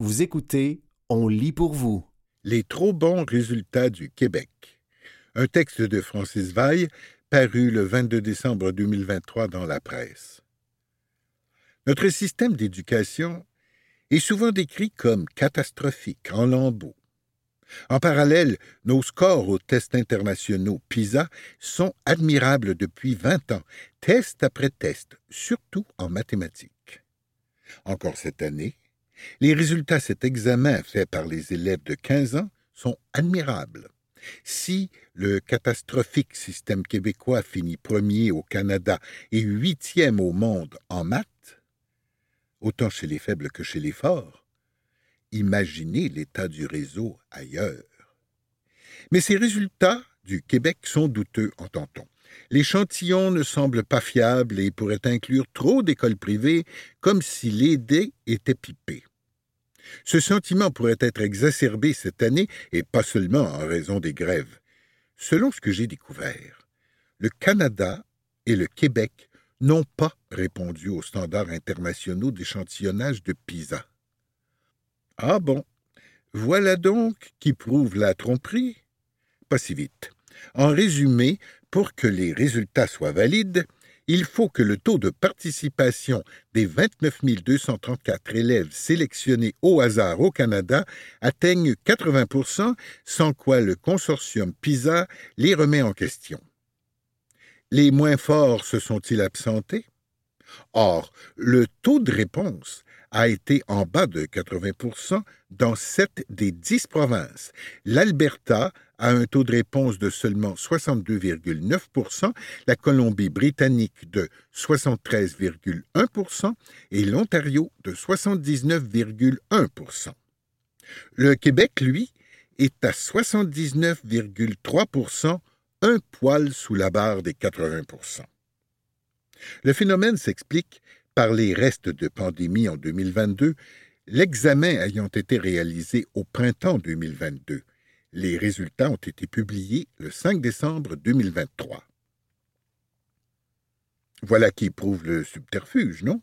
Vous écoutez On lit pour vous. Les trop bons résultats du Québec. Un texte de Francis Vaille paru le 22 décembre 2023 dans la presse. Notre système d'éducation est souvent décrit comme catastrophique, en lambeaux. En parallèle, nos scores aux tests internationaux PISA sont admirables depuis 20 ans, test après test, surtout en mathématiques. Encore cette année, les résultats de cet examen fait par les élèves de 15 ans sont admirables. Si le catastrophique système québécois finit premier au Canada et huitième au monde en maths, autant chez les faibles que chez les forts, imaginez l'état du réseau ailleurs. Mais ces résultats du Québec sont douteux, entend-on. L'échantillon ne semble pas fiable et pourrait inclure trop d'écoles privées, comme si les dés étaient. Ce sentiment pourrait être exacerbé cette année, et pas seulement en raison des grèves. Selon ce que j'ai découvert, le Canada et le Québec n'ont pas répondu aux standards internationaux d'échantillonnage de PISA. Ah bon, voilà donc qui prouve la tromperie? Pas si vite. En résumé, pour que les résultats soient valides, il faut que le taux de participation des 29 234 élèves sélectionnés au hasard au Canada atteigne 80% sans quoi le consortium PISA les remet en question. Les moins forts se sont-ils absentés? Or, le taux de réponse a été en bas de 80% dans sept des dix provinces. L'Alberta a un taux de réponse de seulement 62,9% la Colombie-Britannique de 73,1% et l'Ontario de 79,1% Le Québec, lui, est à 79,3% un poil sous la barre des 80% Le phénomène s'explique par les restes de pandémie en 2022, l'examen ayant été réalisé au printemps 2022. Les résultats ont été publiés le 5 décembre 2023. Voilà qui prouve le subterfuge, non?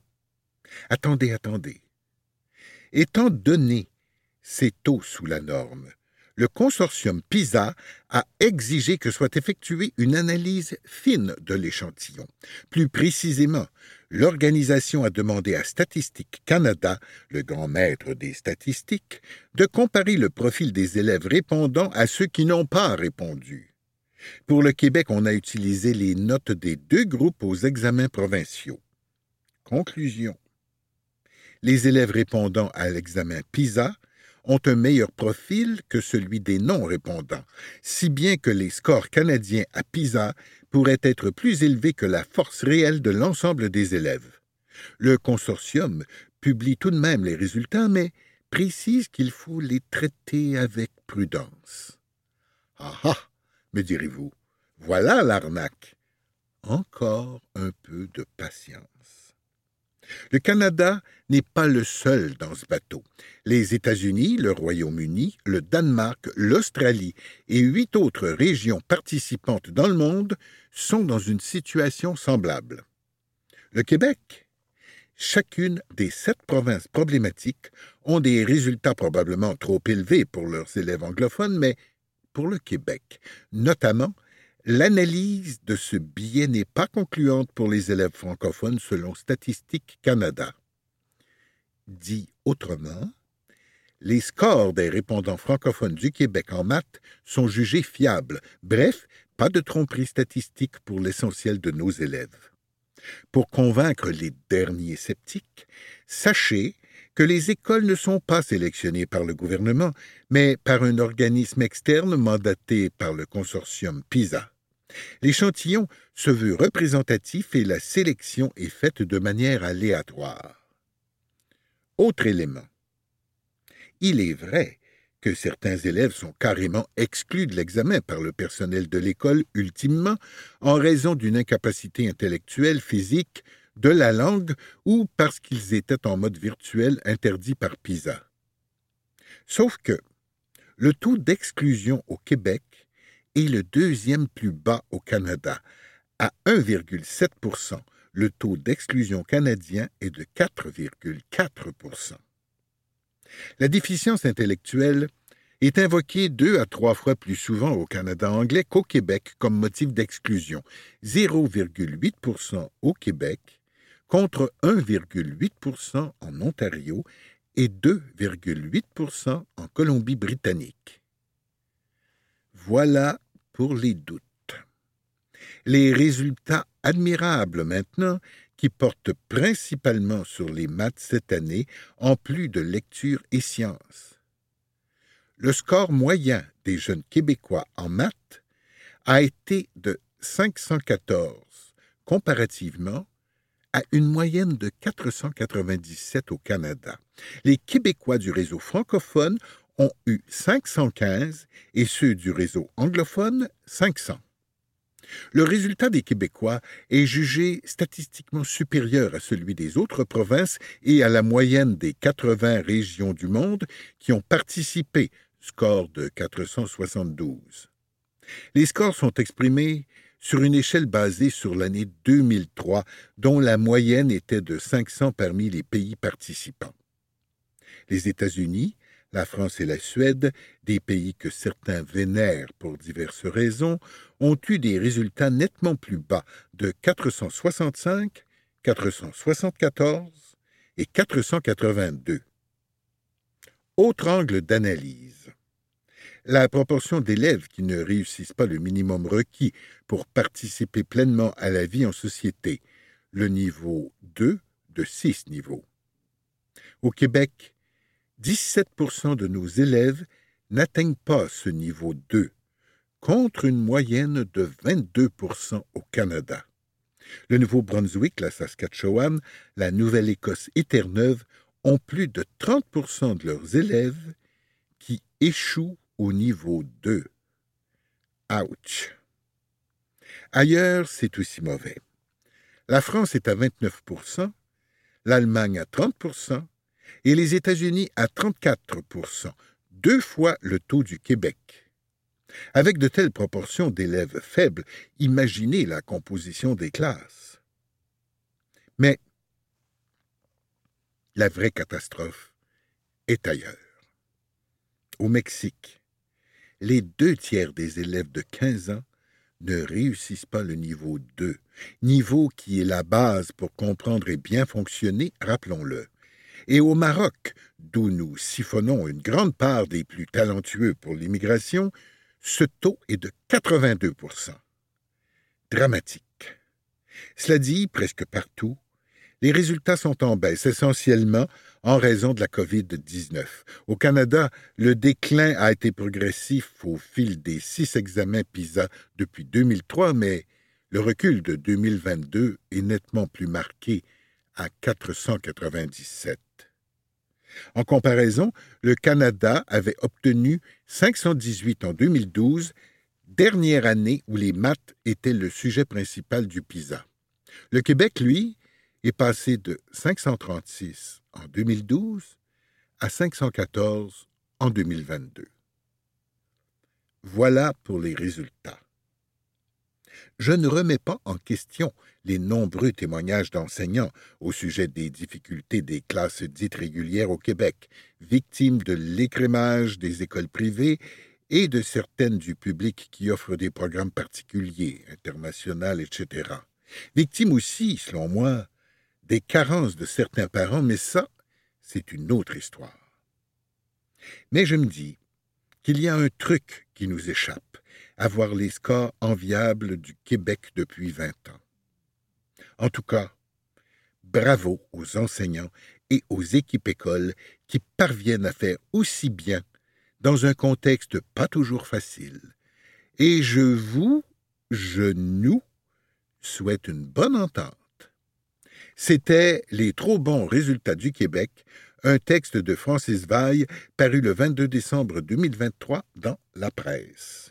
Attendez, attendez. Étant donné ces taux sous la norme, le consortium PISA a exigé que soit effectuée une analyse fine de l'échantillon. Plus précisément, l'organisation a demandé à Statistique Canada, le grand maître des statistiques, de comparer le profil des élèves répondant à ceux qui n'ont pas répondu. Pour le Québec, on a utilisé les notes des deux groupes aux examens provinciaux. Conclusion. Les élèves répondant à l'examen PISA ont un meilleur profil que celui des non-répondants, si bien que les scores canadiens à PISA pourraient être plus élevés que la force réelle de l'ensemble des élèves. Le consortium publie tout de même les résultats, mais précise qu'il faut les traiter avec prudence. Ah ah, me direz-vous, voilà l'arnaque. Encore un peu de patience. Le Canada n'est pas le seul dans ce bateau. Les États-Unis, le Royaume-Uni, le Danemark, l'Australie et huit autres régions participantes dans le monde sont dans une situation semblable. Le Québec Chacune des sept provinces problématiques ont des résultats probablement trop élevés pour leurs élèves anglophones, mais pour le Québec, notamment L'analyse de ce billet n'est pas concluante pour les élèves francophones selon Statistique Canada. Dit autrement, les scores des répondants francophones du Québec en maths sont jugés fiables. Bref, pas de tromperie statistique pour l'essentiel de nos élèves. Pour convaincre les derniers sceptiques, sachez que les écoles ne sont pas sélectionnées par le gouvernement, mais par un organisme externe mandaté par le consortium PISA. L'échantillon se veut représentatif et la sélection est faite de manière aléatoire. Autre élément. Il est vrai que certains élèves sont carrément exclus de l'examen par le personnel de l'école ultimement en raison d'une incapacité intellectuelle, physique, de la langue ou parce qu'ils étaient en mode virtuel interdit par PISA. Sauf que le taux d'exclusion au Québec est le deuxième plus bas au Canada, à 1,7 Le taux d'exclusion canadien est de 4,4% La déficience intellectuelle est invoquée deux à trois fois plus souvent au Canada anglais qu'au Québec comme motif d'exclusion, 0,8% au Québec contre 1,8% en Ontario et 2,8% en Colombie-Britannique. Voilà pour les doutes. Les résultats admirables maintenant qui portent principalement sur les maths cette année, en plus de lecture et sciences. Le score moyen des jeunes Québécois en maths a été de 514, comparativement à une moyenne de 497 au Canada. Les Québécois du réseau francophone ont eu 515 et ceux du réseau anglophone 500. Le résultat des Québécois est jugé statistiquement supérieur à celui des autres provinces et à la moyenne des 80 régions du monde qui ont participé, score de 472. Les scores sont exprimés sur une échelle basée sur l'année 2003, dont la moyenne était de 500 parmi les pays participants. Les États-Unis, la France et la Suède, des pays que certains vénèrent pour diverses raisons, ont eu des résultats nettement plus bas de 465, 474 et 482. Autre angle d'analyse la proportion d'élèves qui ne réussissent pas le minimum requis pour participer pleinement à la vie en société, le niveau 2 de 6 niveaux. Au Québec, 17 de nos élèves n'atteignent pas ce niveau 2, contre une moyenne de 22% au Canada. Le Nouveau-Brunswick, la Saskatchewan, la Nouvelle-Écosse et Terre-Neuve ont plus de 30% de leurs élèves qui échouent au niveau 2. Ouch. Ailleurs, c'est aussi mauvais. La France est à 29% l'Allemagne à 30 et les États-Unis à 34% deux fois le taux du Québec. Avec de telles proportions d'élèves faibles, imaginez la composition des classes. Mais la vraie catastrophe est ailleurs. Au Mexique, les deux tiers des élèves de 15 ans ne réussissent pas le niveau 2, niveau qui est la base pour comprendre et bien fonctionner, rappelons-le. Et au Maroc, d'où nous siphonnons une grande part des plus talentueux pour l'immigration, ce taux est de 82% Dramatique. Cela dit, presque partout, les résultats sont en baisse, essentiellement en raison de la COVID-19. Au Canada, le déclin a été progressif au fil des six examens PISA depuis 2003, mais le recul de 2022 est nettement plus marqué à 497. En comparaison, le Canada avait obtenu 518 en 2012, dernière année où les maths étaient le sujet principal du PISA. Le Québec, lui, est passé de 536 en 2012 à 514 en 2022. Voilà pour les résultats. Je ne remets pas en question les nombreux témoignages d'enseignants au sujet des difficultés des classes dites régulières au Québec, victimes de l'écrémage des écoles privées et de certaines du public qui offrent des programmes particuliers, internationaux, etc. Victimes aussi, selon moi, des carences de certains parents, mais ça, c'est une autre histoire. Mais je me dis qu'il y a un truc qui nous échappe, avoir les scores enviables du Québec depuis vingt ans. En tout cas, bravo aux enseignants et aux équipes écoles qui parviennent à faire aussi bien dans un contexte pas toujours facile. Et je vous, je nous, souhaite une bonne entente. C'était Les trop bons résultats du Québec, un texte de Francis Vaille paru le 22 décembre 2023 dans la presse.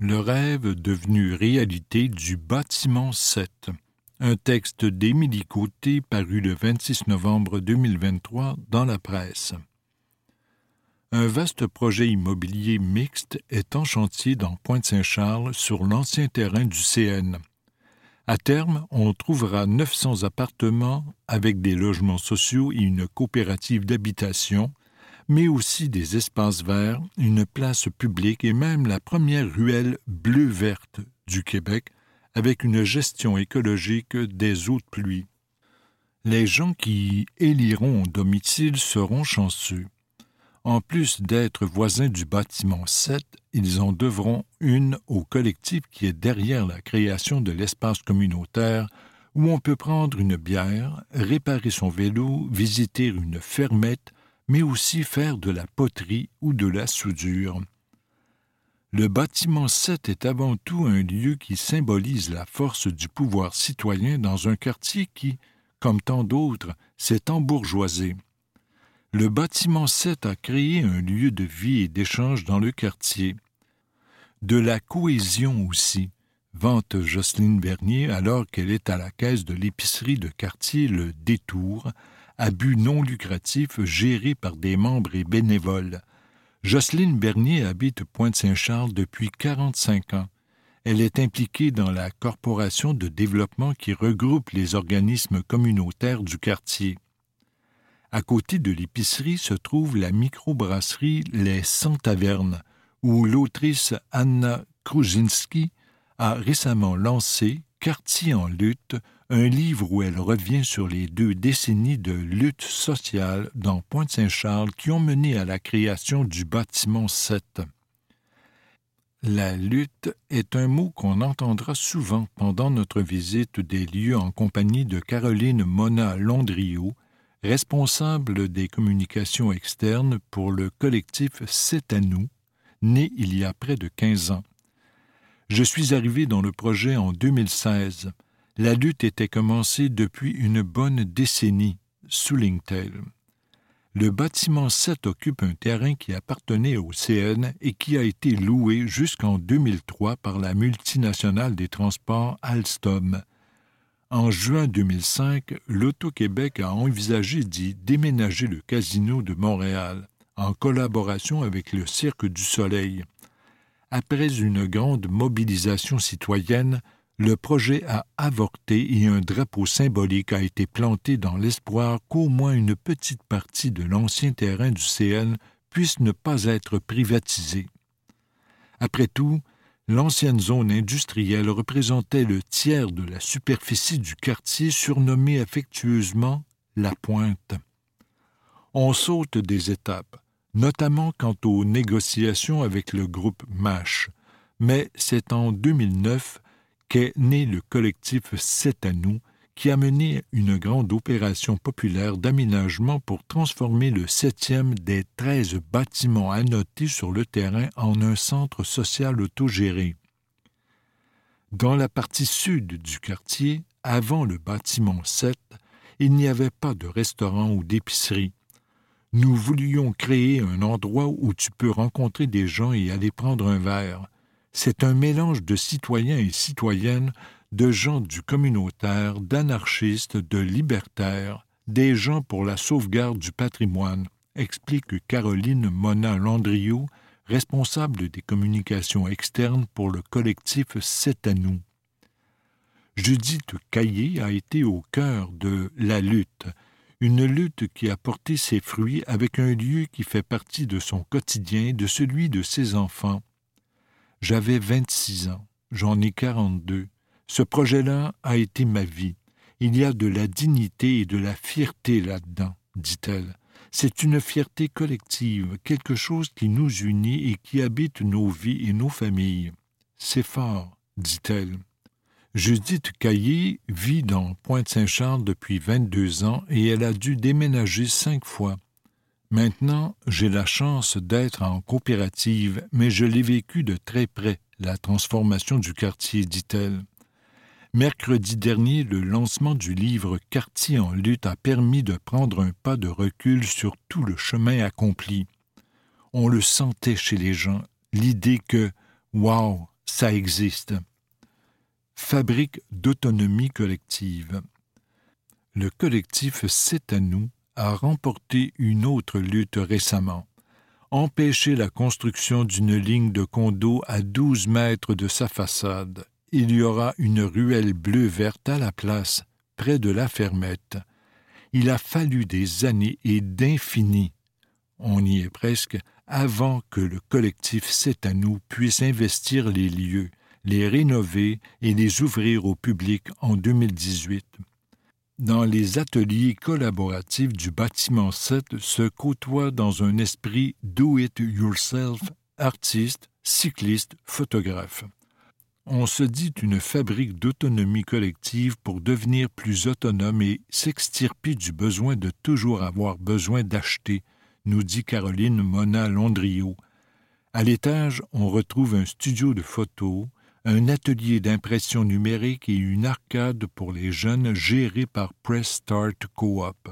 Le rêve devenu réalité du bâtiment 7. Un texte d'Émilie Côté paru le 26 novembre 2023 dans la presse. Un vaste projet immobilier mixte est en chantier dans Pointe-Saint-Charles sur l'ancien terrain du CN. À terme, on trouvera 900 appartements avec des logements sociaux et une coopérative d'habitation, mais aussi des espaces verts, une place publique et même la première ruelle bleu-verte du Québec avec une gestion écologique des eaux de pluie. Les gens qui éliront domicile seront chanceux. En plus d'être voisins du bâtiment 7, ils en devront une au collectif qui est derrière la création de l'espace communautaire où on peut prendre une bière, réparer son vélo, visiter une fermette, mais aussi faire de la poterie ou de la soudure. Le bâtiment 7 est avant tout un lieu qui symbolise la force du pouvoir citoyen dans un quartier qui, comme tant d'autres, s'est embourgeoisé le bâtiment 7 a créé un lieu de vie et d'échange dans le quartier. De la cohésion aussi, vante Jocelyne Bernier alors qu'elle est à la caisse de l'épicerie de quartier Le Détour, à but non lucratif géré par des membres et bénévoles. Jocelyne Bernier habite Pointe-Saint-Charles depuis 45 ans. Elle est impliquée dans la corporation de développement qui regroupe les organismes communautaires du quartier. À côté de l'épicerie se trouve la microbrasserie Les Cent Tavernes, où l'autrice Anna Krujinski a récemment lancé Quartier en lutte, un livre où elle revient sur les deux décennies de lutte sociale dans Pointe-Saint-Charles qui ont mené à la création du bâtiment 7. La lutte est un mot qu'on entendra souvent pendant notre visite des lieux en compagnie de Caroline Mona Londrio, responsable des communications externes pour le collectif C'est à nous, né il y a près de quinze ans. Je suis arrivé dans le projet en 2016. La lutte était commencée depuis une bonne décennie, souligne-t-elle. Le bâtiment 7 occupe un terrain qui appartenait au CN et qui a été loué jusqu'en 2003 par la multinationale des transports Alstom. En juin 2005, l'Auto-Québec a envisagé d'y déménager le casino de Montréal, en collaboration avec le Cirque du Soleil. Après une grande mobilisation citoyenne, le projet a avorté et un drapeau symbolique a été planté dans l'espoir qu'au moins une petite partie de l'ancien terrain du CN puisse ne pas être privatisée. Après tout, L'ancienne zone industrielle représentait le tiers de la superficie du quartier surnommé affectueusement la Pointe. On saute des étapes, notamment quant aux négociations avec le groupe MASH, mais c'est en 2009 qu'est né le collectif C'est à nous, qui a mené une grande opération populaire d'aménagement pour transformer le septième des treize bâtiments annotés sur le terrain en un centre social autogéré. Dans la partie sud du quartier, avant le bâtiment 7, il n'y avait pas de restaurant ou d'épicerie. Nous voulions créer un endroit où tu peux rencontrer des gens et aller prendre un verre. C'est un mélange de citoyens et citoyennes de gens du communautaire, d'anarchistes, de libertaires, des gens pour la sauvegarde du patrimoine, explique Caroline Mona Landriot, responsable des communications externes pour le collectif C'est à nous. Judith Caillé a été au cœur de la lutte, une lutte qui a porté ses fruits avec un lieu qui fait partie de son quotidien, de celui de ses enfants. J'avais vingt-six ans, j'en ai quarante-deux. Ce projet-là a été ma vie. Il y a de la dignité et de la fierté là-dedans, dit-elle. C'est une fierté collective, quelque chose qui nous unit et qui habite nos vies et nos familles. C'est fort, dit-elle. Judith Caillé vit dans Pointe-Saint-Charles depuis vingt-deux ans et elle a dû déménager cinq fois. Maintenant, j'ai la chance d'être en coopérative, mais je l'ai vécu de très près, la transformation du quartier, dit-elle. Mercredi dernier, le lancement du livre Quartier en lutte a permis de prendre un pas de recul sur tout le chemin accompli. On le sentait chez les gens, l'idée que Waouh, ça existe. Fabrique d'autonomie collective. Le collectif C'est à nous a remporté une autre lutte récemment empêcher la construction d'une ligne de condos à douze mètres de sa façade il y aura une ruelle bleu-verte à la place, près de la fermette. Il a fallu des années et d'infini, on y est presque, avant que le collectif C'est à nous puisse investir les lieux, les rénover et les ouvrir au public en 2018. Dans les ateliers collaboratifs du bâtiment 7 se côtoient dans un esprit do-it-yourself artistes, cyclistes, photographes. On se dit une fabrique d'autonomie collective pour devenir plus autonome et s'extirper du besoin de toujours avoir besoin d'acheter, nous dit Caroline Mona Londrio. À l'étage, on retrouve un studio de photos, un atelier d'impression numérique et une arcade pour les jeunes gérée par Press Start Coop.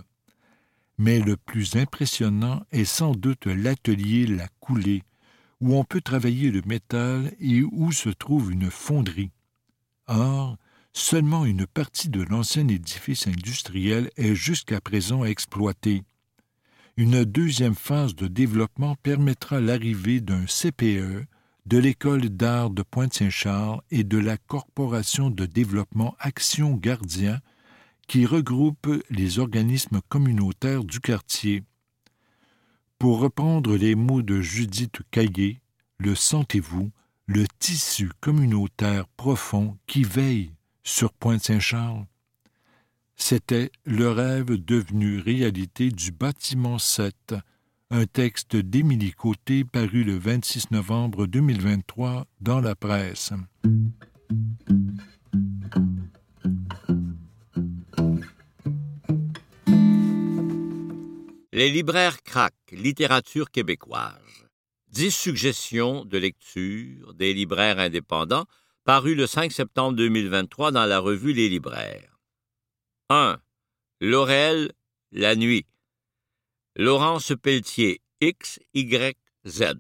Mais le plus impressionnant est sans doute l'atelier La Coulée, où on peut travailler le métal et où se trouve une fonderie. Or, seulement une partie de l'ancien édifice industriel est jusqu'à présent exploitée. Une deuxième phase de développement permettra l'arrivée d'un CPE, de l'École d'art de Pointe-Saint-Charles et de la Corporation de développement Action Gardien, qui regroupe les organismes communautaires du quartier. Pour reprendre les mots de Judith Caillé, le sentez-vous, le tissu communautaire profond qui veille sur Pointe-Saint-Charles? C'était le rêve devenu réalité du bâtiment 7, un texte d'Émilie Côté paru le 26 novembre 2023 dans la presse. Les libraires craquent, littérature québécoise. Dix suggestions de lecture des libraires indépendants parues le 5 septembre 2023 dans la revue Les libraires. 1. Laurel, La nuit. Laurence Pelletier, X, Y, Z.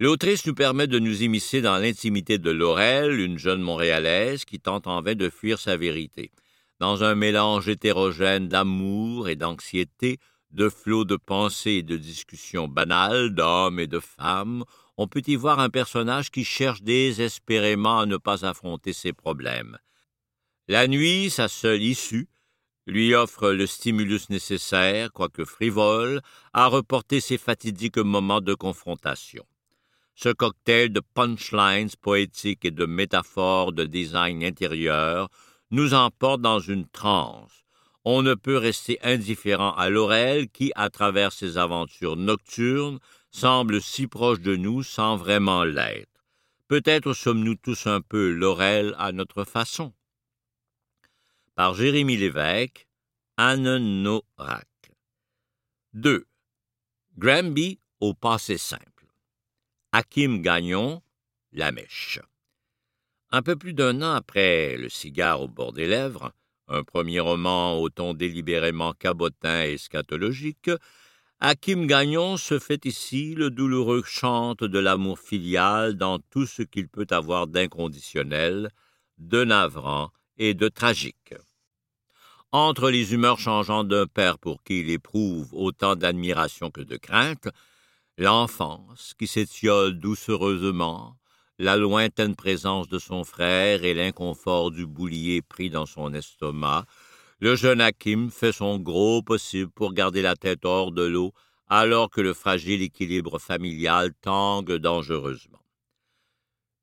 L'autrice nous permet de nous immiscer dans l'intimité de Laurel, une jeune Montréalaise qui tente en vain de fuir sa vérité. Dans un mélange hétérogène d'amour et d'anxiété, de flots de pensées et de discussions banales d'hommes et de femmes, on peut y voir un personnage qui cherche désespérément à ne pas affronter ses problèmes. La nuit, sa seule issue, lui offre le stimulus nécessaire, quoique frivole, à reporter ses fatidiques moments de confrontation. Ce cocktail de punchlines poétiques et de métaphores de design intérieur nous emporte dans une transe, on ne peut rester indifférent à Laurel qui, à travers ses aventures nocturnes, semble si proche de nous sans vraiment l'être. Peut-être sommes-nous tous un peu Laurel à notre façon. Par Jérémie Lévesque, Anne Norac. 2. Granby au passé simple. Hakim Gagnon, La Mèche. Un peu plus d'un an après Le cigare au bord des lèvres, un premier roman au ton délibérément cabotin et scatologique, Hakim Gagnon se fait ici le douloureux chante de l'amour filial dans tout ce qu'il peut avoir d'inconditionnel, de navrant et de tragique. Entre les humeurs changeantes d'un père pour qui il éprouve autant d'admiration que de crainte, l'enfance qui s'étiole doucereusement, la lointaine présence de son frère et l'inconfort du boulier pris dans son estomac, le jeune Hakim fait son gros possible pour garder la tête hors de l'eau alors que le fragile équilibre familial tangue dangereusement.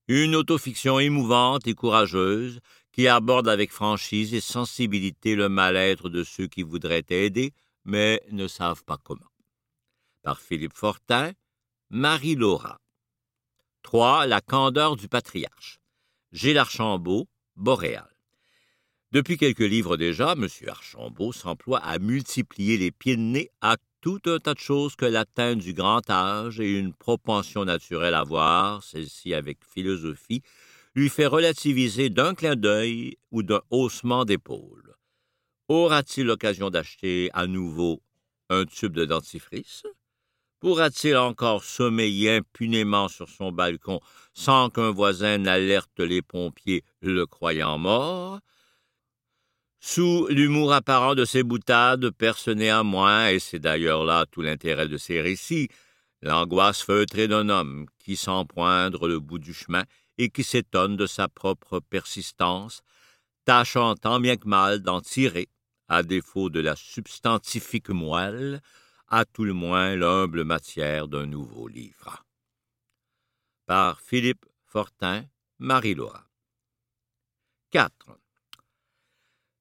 Une autofiction émouvante et courageuse qui aborde avec franchise et sensibilité le mal-être de ceux qui voudraient aider mais ne savent pas comment. Par Philippe Fortin, Marie Laura. 3. La candeur du patriarche. Gilles Archambault, Boréal. Depuis quelques livres déjà, M. Archambault s'emploie à multiplier les pieds de nez à tout un tas de choses que l'atteinte du grand âge et une propension naturelle à voir, celle-ci avec philosophie, lui fait relativiser d'un clin d'œil ou d'un haussement d'épaule. Aura-t-il l'occasion d'acheter à nouveau un tube de dentifrice? Pourra-t-il encore sommeiller impunément sur son balcon sans qu'un voisin n'alerte les pompiers le croyant mort? Sous l'humour apparent de ses boutades perce néanmoins, et c'est d'ailleurs là tout l'intérêt de ces récits, l'angoisse feutrée d'un homme qui, sans poindre le bout du chemin, et qui s'étonne de sa propre persistance, tâchant tant bien que mal d'en tirer, à défaut de la substantifique moelle, à tout le moins l'humble matière d'un nouveau livre. Par Philippe Fortin, Marie-Laura. 4.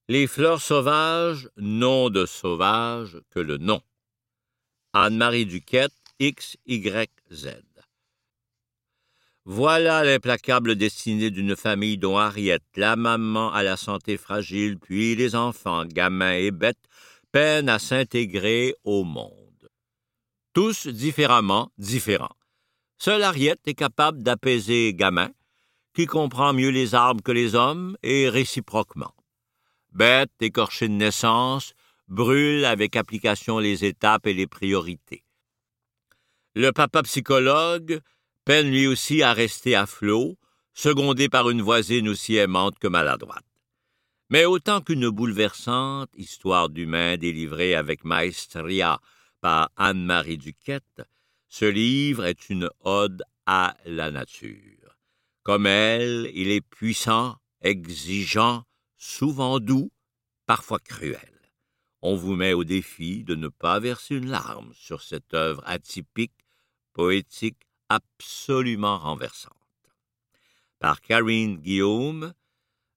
Les fleurs sauvages n'ont de sauvage que le nom. Anne-Marie Duquette, XYZ. Voilà l'implacable destinée d'une famille dont Harriet, la maman à la santé fragile, puis les enfants, gamins et bêtes, peinent à s'intégrer au monde. Tous différemment différents. Seule Harriet est capable d'apaiser gamin, qui comprend mieux les arbres que les hommes, et réciproquement. Bête, écorchée de naissance, brûle avec application les étapes et les priorités. Le papa psychologue peine lui aussi à rester à flot, secondé par une voisine aussi aimante que maladroite. Mais autant qu'une bouleversante histoire d'humain délivrée avec maestria par Anne-Marie Duquette, ce livre est une ode à la nature. Comme elle, il est puissant, exigeant, souvent doux, parfois cruel. On vous met au défi de ne pas verser une larme sur cette œuvre atypique, poétique, absolument renversante. Par Karine Guillaume,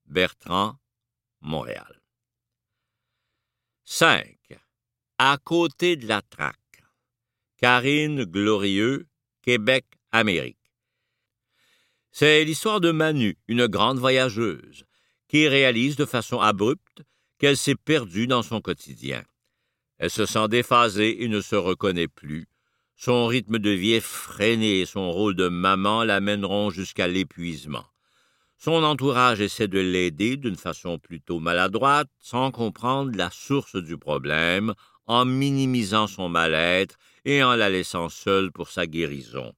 Bertrand, Montréal. 5. À côté de la traque. Karine Glorieux, Québec, Amérique. C'est l'histoire de Manu, une grande voyageuse, qui réalise de façon abrupte qu'elle s'est perdue dans son quotidien. Elle se sent déphasée et ne se reconnaît plus, son rythme de vie est freiné et son rôle de maman l'amèneront jusqu'à l'épuisement. Son entourage essaie de l'aider d'une façon plutôt maladroite, sans comprendre la source du problème, en minimisant son mal-être et en la laissant seule pour sa guérison.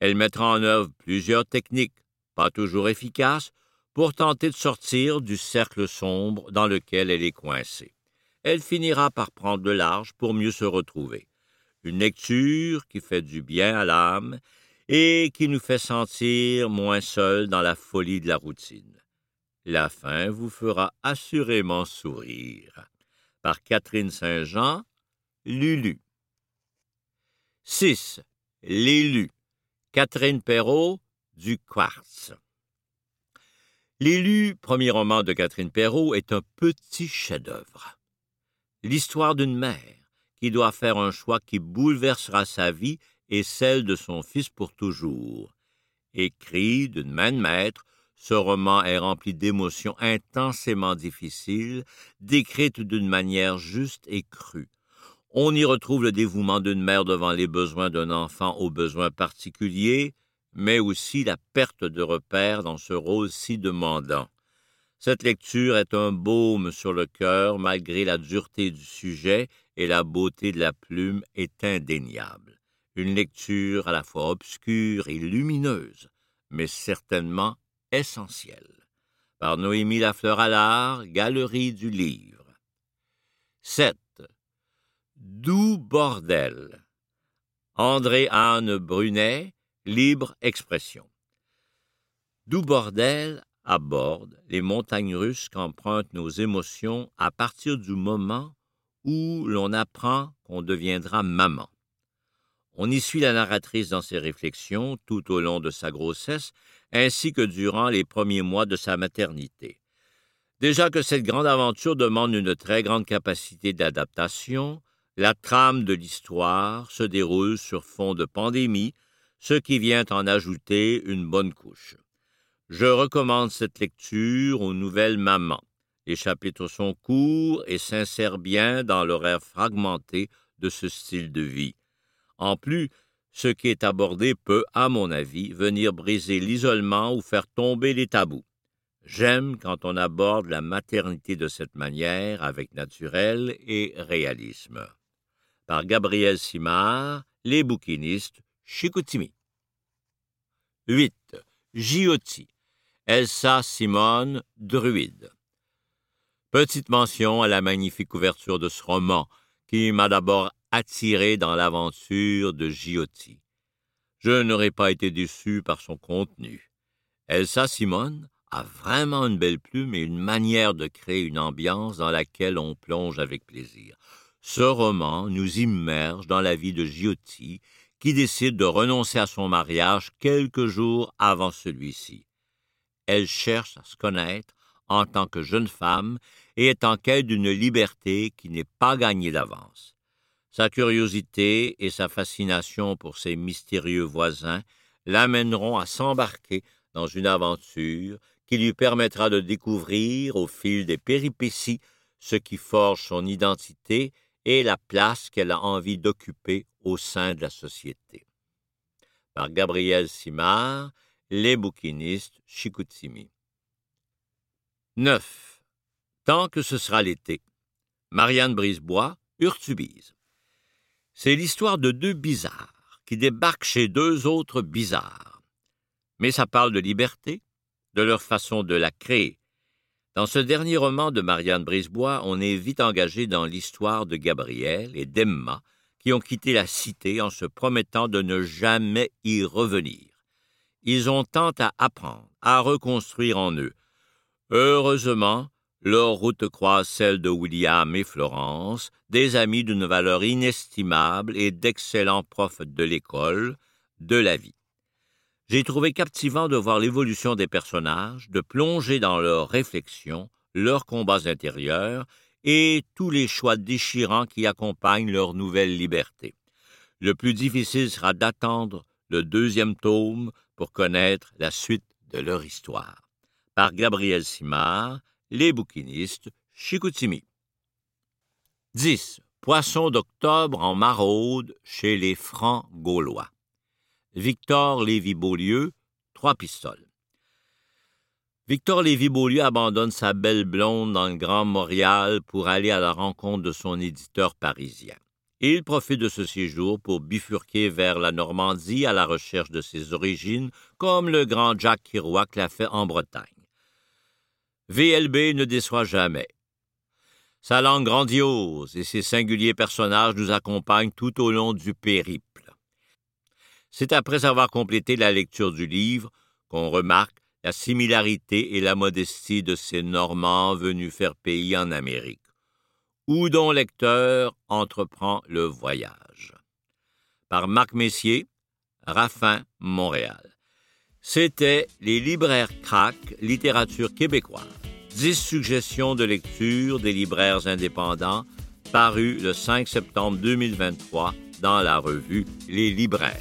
Elle mettra en œuvre plusieurs techniques, pas toujours efficaces, pour tenter de sortir du cercle sombre dans lequel elle est coincée. Elle finira par prendre le large pour mieux se retrouver une lecture qui fait du bien à l'âme et qui nous fait sentir moins seuls dans la folie de la routine. La fin vous fera assurément sourire. Par Catherine Saint-Jean, Lulu. 6. L'élu. Catherine Perrault, du Quartz. L'élu, premier roman de Catherine Perrault, est un petit chef-d'œuvre. L'histoire d'une mère qui doit faire un choix qui bouleversera sa vie et celle de son fils pour toujours. Écrit d'une main de maître, ce roman est rempli d'émotions intensément difficiles, décrites d'une manière juste et crue. On y retrouve le dévouement d'une mère devant les besoins d'un enfant aux besoins particuliers, mais aussi la perte de repères dans ce rôle si demandant. Cette lecture est un baume sur le cœur malgré la dureté du sujet et la beauté de la plume est indéniable. Une lecture à la fois obscure et lumineuse, mais certainement essentielle. Par Noémie Lafleur Allard, Galerie du Livre. 7. Doux bordel. André-Anne Brunet, Libre expression. Doux bordel aborde les montagnes russes qu'empruntent nos émotions à partir du moment où l'on apprend qu'on deviendra maman. On y suit la narratrice dans ses réflexions tout au long de sa grossesse, ainsi que durant les premiers mois de sa maternité. Déjà que cette grande aventure demande une très grande capacité d'adaptation, la trame de l'histoire se déroule sur fond de pandémie, ce qui vient en ajouter une bonne couche. Je recommande cette lecture aux nouvelles mamans. Les chapitres sont courts et s'insèrent bien dans l'horaire fragmenté de ce style de vie. En plus, ce qui est abordé peut, à mon avis, venir briser l'isolement ou faire tomber les tabous. J'aime quand on aborde la maternité de cette manière, avec naturel et réalisme. Par Gabriel Simard, Les bouquinistes, Chicoutimi. 8. Giotti. Elsa Simone, druide. Petite mention à la magnifique couverture de ce roman, qui m'a d'abord attiré dans l'aventure de Giotti. Je n'aurais pas été déçu par son contenu. Elsa Simone a vraiment une belle plume et une manière de créer une ambiance dans laquelle on plonge avec plaisir. Ce roman nous immerge dans la vie de Giotti, qui décide de renoncer à son mariage quelques jours avant celui-ci. Elle cherche à se connaître en tant que jeune femme et est en quête d'une liberté qui n'est pas gagnée d'avance. Sa curiosité et sa fascination pour ses mystérieux voisins l'amèneront à s'embarquer dans une aventure qui lui permettra de découvrir au fil des péripéties ce qui forge son identité et la place qu'elle a envie d'occuper au sein de la société. Par Gabriel Simard, Les bouquinistes Chicoutimi. 9. Tant que ce sera l'été. Marianne Brisebois, Urtubise. C'est l'histoire de deux bizarres qui débarquent chez deux autres bizarres. Mais ça parle de liberté, de leur façon de la créer. Dans ce dernier roman de Marianne Brisebois, on est vite engagé dans l'histoire de Gabriel et d'Emma, qui ont quitté la cité en se promettant de ne jamais y revenir. Ils ont tant à apprendre, à reconstruire en eux. Heureusement, leur route croise celle de William et Florence, des amis d'une valeur inestimable et d'excellents profs de l'école, de la vie. J'ai trouvé captivant de voir l'évolution des personnages, de plonger dans leurs réflexions, leurs combats intérieurs et tous les choix déchirants qui accompagnent leur nouvelle liberté. Le plus difficile sera d'attendre le deuxième tome pour connaître la suite de leur histoire. Par Gabriel Simard, Les bouquinistes, Chicoutimi. 10. Poisson d'octobre en maraude chez les Francs gaulois. Victor Lévy-Beaulieu, trois pistoles. Victor Lévy-Beaulieu abandonne sa belle blonde dans le Grand Montréal pour aller à la rencontre de son éditeur parisien. Il profite de ce séjour pour bifurquer vers la Normandie à la recherche de ses origines, comme le grand Jack Kerouac l'a fait en Bretagne. VLB ne déçoit jamais. Sa langue grandiose et ses singuliers personnages nous accompagnent tout au long du périple. C'est après avoir complété la lecture du livre qu'on remarque la similarité et la modestie de ces Normands venus faire pays en Amérique, où dont lecteur entreprend le voyage. Par Marc Messier, Raffin, Montréal. C'était Les libraires crack, littérature québécoise. Dix suggestions de lecture des libraires indépendants, paru le 5 septembre 2023 dans la revue Les libraires.